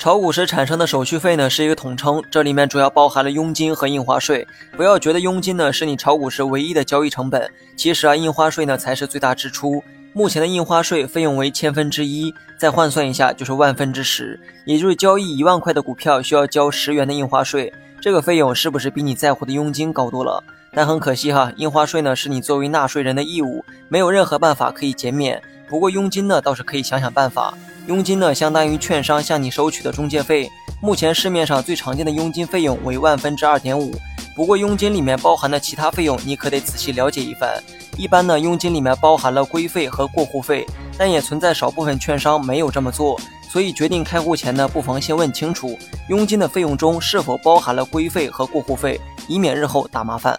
炒股时产生的手续费呢是一个统称，这里面主要包含了佣金和印花税。不要觉得佣金呢是你炒股时唯一的交易成本，其实啊，印花税呢才是最大支出。目前的印花税费用为千分之一，再换算一下就是万分之十，也就是交易一万块的股票需要交十元的印花税。这个费用是不是比你在乎的佣金高多了？但很可惜哈，印花税呢是你作为纳税人的义务，没有任何办法可以减免。不过佣金呢倒是可以想想办法。佣金呢，相当于券商向你收取的中介费。目前市面上最常见的佣金费用为万分之二点五。不过佣金里面包含的其他费用，你可得仔细了解一番。一般呢，佣金里面包含了规费和过户费，但也存在少部分券商没有这么做。所以决定开户前呢，不妨先问清楚，佣金的费用中是否包含了规费和过户费，以免日后大麻烦。